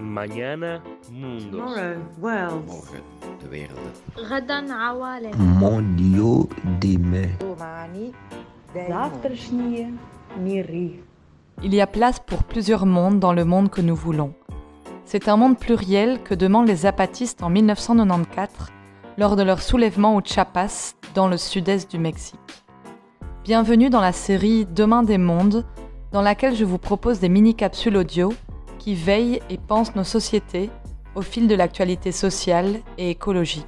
Morgen de Il y a place pour plusieurs mondes dans le monde que nous voulons. C'est un monde pluriel que demandent les zapatistes en 1994 lors de leur soulèvement au Chiapas dans le sud-est du Mexique. Bienvenue dans la série Demain des mondes, dans laquelle je vous propose des mini-capsules audio qui veillent et pensent nos sociétés au fil de l'actualité sociale et écologique.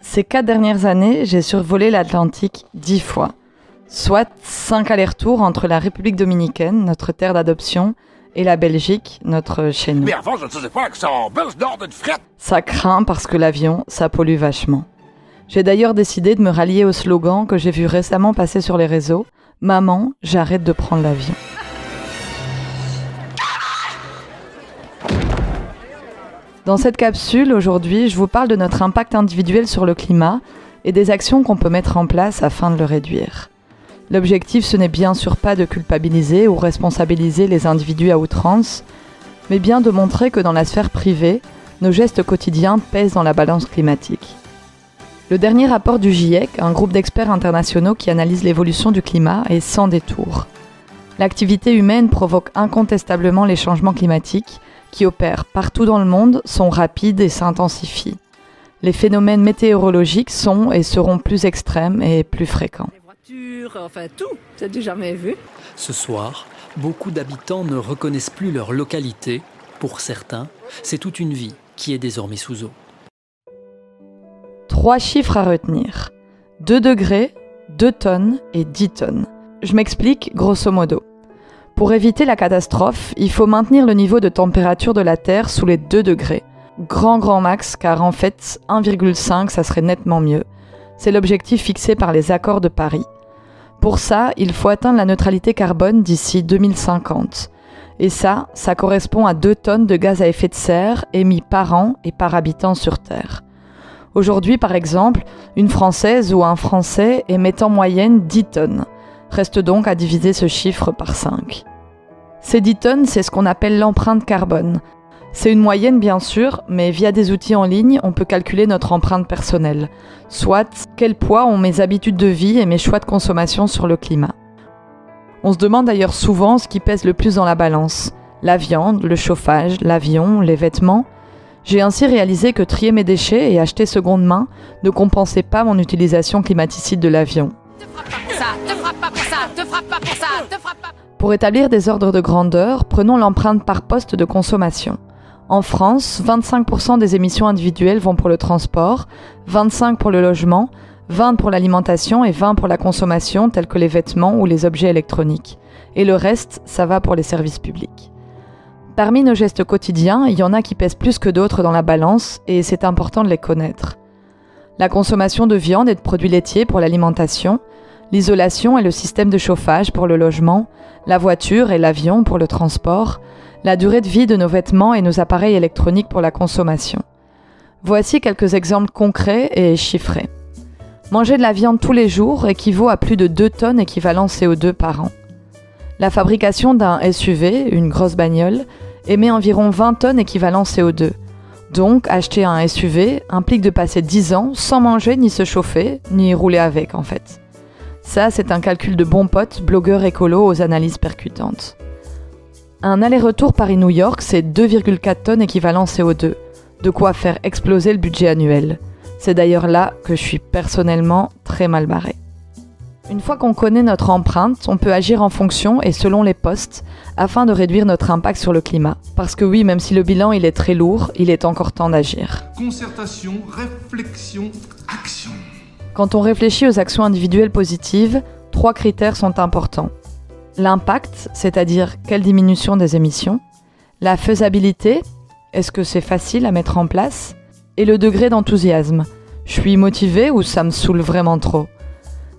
Ces quatre dernières années, j'ai survolé l'Atlantique dix fois, soit cinq allers-retours entre la République dominicaine, notre terre d'adoption, et la Belgique, notre chez nous. Mais avant, je ne sais pas que son bus d'or d'une frette. Ça craint parce que l'avion, ça pollue vachement. J'ai d'ailleurs décidé de me rallier au slogan que j'ai vu récemment passer sur les réseaux Maman, j'arrête de prendre l'avion. Dans cette capsule, aujourd'hui, je vous parle de notre impact individuel sur le climat et des actions qu'on peut mettre en place afin de le réduire. L'objectif, ce n'est bien sûr pas de culpabiliser ou responsabiliser les individus à outrance, mais bien de montrer que dans la sphère privée, nos gestes quotidiens pèsent dans la balance climatique. Le dernier rapport du GIEC, un groupe d'experts internationaux qui analyse l'évolution du climat, est sans détour. L'activité humaine provoque incontestablement les changements climatiques qui opèrent partout dans le monde, sont rapides et s'intensifient. Les phénomènes météorologiques sont et seront plus extrêmes et plus fréquents. Les voitures, enfin tout, c'est du jamais vu. Ce soir, beaucoup d'habitants ne reconnaissent plus leur localité. Pour certains, c'est toute une vie qui est désormais sous eau. Trois chiffres à retenir. 2 degrés, 2 tonnes et 10 tonnes. Je m'explique grosso modo. Pour éviter la catastrophe, il faut maintenir le niveau de température de la Terre sous les 2 degrés. Grand grand max car en fait 1,5 ça serait nettement mieux. C'est l'objectif fixé par les accords de Paris. Pour ça, il faut atteindre la neutralité carbone d'ici 2050. Et ça, ça correspond à 2 tonnes de gaz à effet de serre émis par an et par habitant sur Terre. Aujourd'hui, par exemple, une Française ou un Français émet en moyenne 10 tonnes. Reste donc à diviser ce chiffre par 5. Ces 10 tonnes, c'est ce qu'on appelle l'empreinte carbone. C'est une moyenne bien sûr, mais via des outils en ligne, on peut calculer notre empreinte personnelle, soit quel poids ont mes habitudes de vie et mes choix de consommation sur le climat. On se demande d'ailleurs souvent ce qui pèse le plus dans la balance. La viande, le chauffage, l'avion, les vêtements. J'ai ainsi réalisé que trier mes déchets et acheter seconde main ne compensait pas mon utilisation climaticide de l'avion. Pour établir des ordres de grandeur, prenons l'empreinte par poste de consommation. En France, 25% des émissions individuelles vont pour le transport, 25% pour le logement, 20% pour l'alimentation et 20% pour la consommation tels que les vêtements ou les objets électroniques. Et le reste, ça va pour les services publics. Parmi nos gestes quotidiens, il y en a qui pèsent plus que d'autres dans la balance et c'est important de les connaître. La consommation de viande et de produits laitiers pour l'alimentation, l'isolation et le système de chauffage pour le logement, la voiture et l'avion pour le transport, la durée de vie de nos vêtements et nos appareils électroniques pour la consommation. Voici quelques exemples concrets et chiffrés. Manger de la viande tous les jours équivaut à plus de 2 tonnes équivalent CO2 par an. La fabrication d'un SUV, une grosse bagnole, émet environ 20 tonnes équivalent CO2. Donc, acheter un SUV implique de passer 10 ans sans manger ni se chauffer, ni rouler avec en fait. Ça, c'est un calcul de bon pote, blogueur écolo aux analyses percutantes. Un aller-retour Paris-New York, c'est 2,4 tonnes équivalent CO2, de quoi faire exploser le budget annuel. C'est d'ailleurs là que je suis personnellement très mal barré. Une fois qu'on connaît notre empreinte, on peut agir en fonction et selon les postes afin de réduire notre impact sur le climat. Parce que oui, même si le bilan il est très lourd, il est encore temps d'agir. Concertation, réflexion, action. Quand on réfléchit aux actions individuelles positives, trois critères sont importants. L'impact, c'est-à-dire quelle diminution des émissions, la faisabilité, est-ce que c'est facile à mettre en place, et le degré d'enthousiasme, je suis motivé ou ça me saoule vraiment trop.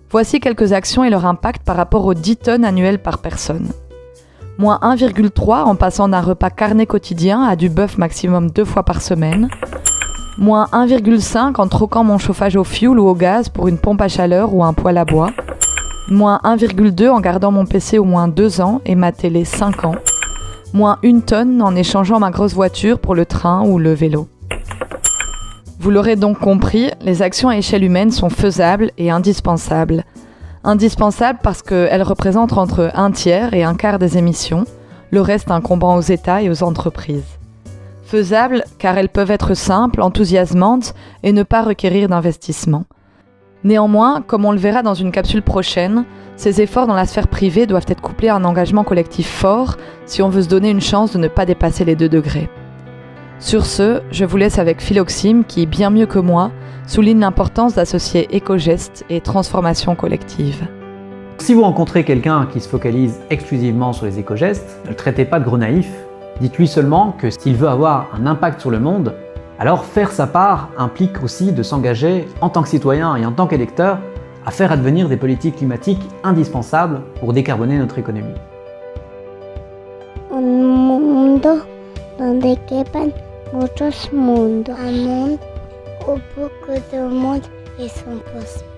Voici quelques actions et leur impact par rapport aux 10 tonnes annuelles par personne. Moins 1,3 en passant d'un repas carné quotidien à du bœuf maximum deux fois par semaine. Moins 1,5 en troquant mon chauffage au fioul ou au gaz pour une pompe à chaleur ou un poêle à bois. Moins 1,2 en gardant mon PC au moins 2 ans et ma télé 5 ans. moins une tonne en échangeant ma grosse voiture pour le train ou le vélo. Vous l'aurez donc compris, les actions à échelle humaine sont faisables et indispensables. Indispensables parce qu'elles représentent entre un tiers et un quart des émissions, le reste incombant aux États et aux entreprises. Faisables car elles peuvent être simples, enthousiasmantes et ne pas requérir d'investissement. Néanmoins, comme on le verra dans une capsule prochaine, ces efforts dans la sphère privée doivent être couplés à un engagement collectif fort si on veut se donner une chance de ne pas dépasser les 2 degrés. Sur ce, je vous laisse avec Philoxime qui, bien mieux que moi, souligne l'importance d'associer éco-gestes et transformation collective. Si vous rencontrez quelqu'un qui se focalise exclusivement sur les éco-gestes, ne le traitez pas de gros naïf. Dites-lui seulement que s'il veut avoir un impact sur le monde, alors faire sa part implique aussi de s'engager en tant que citoyen et en tant qu'électeur à faire advenir des politiques climatiques indispensables pour décarboner notre économie. Un mundos. Un monde où beaucoup de monde sont possibles.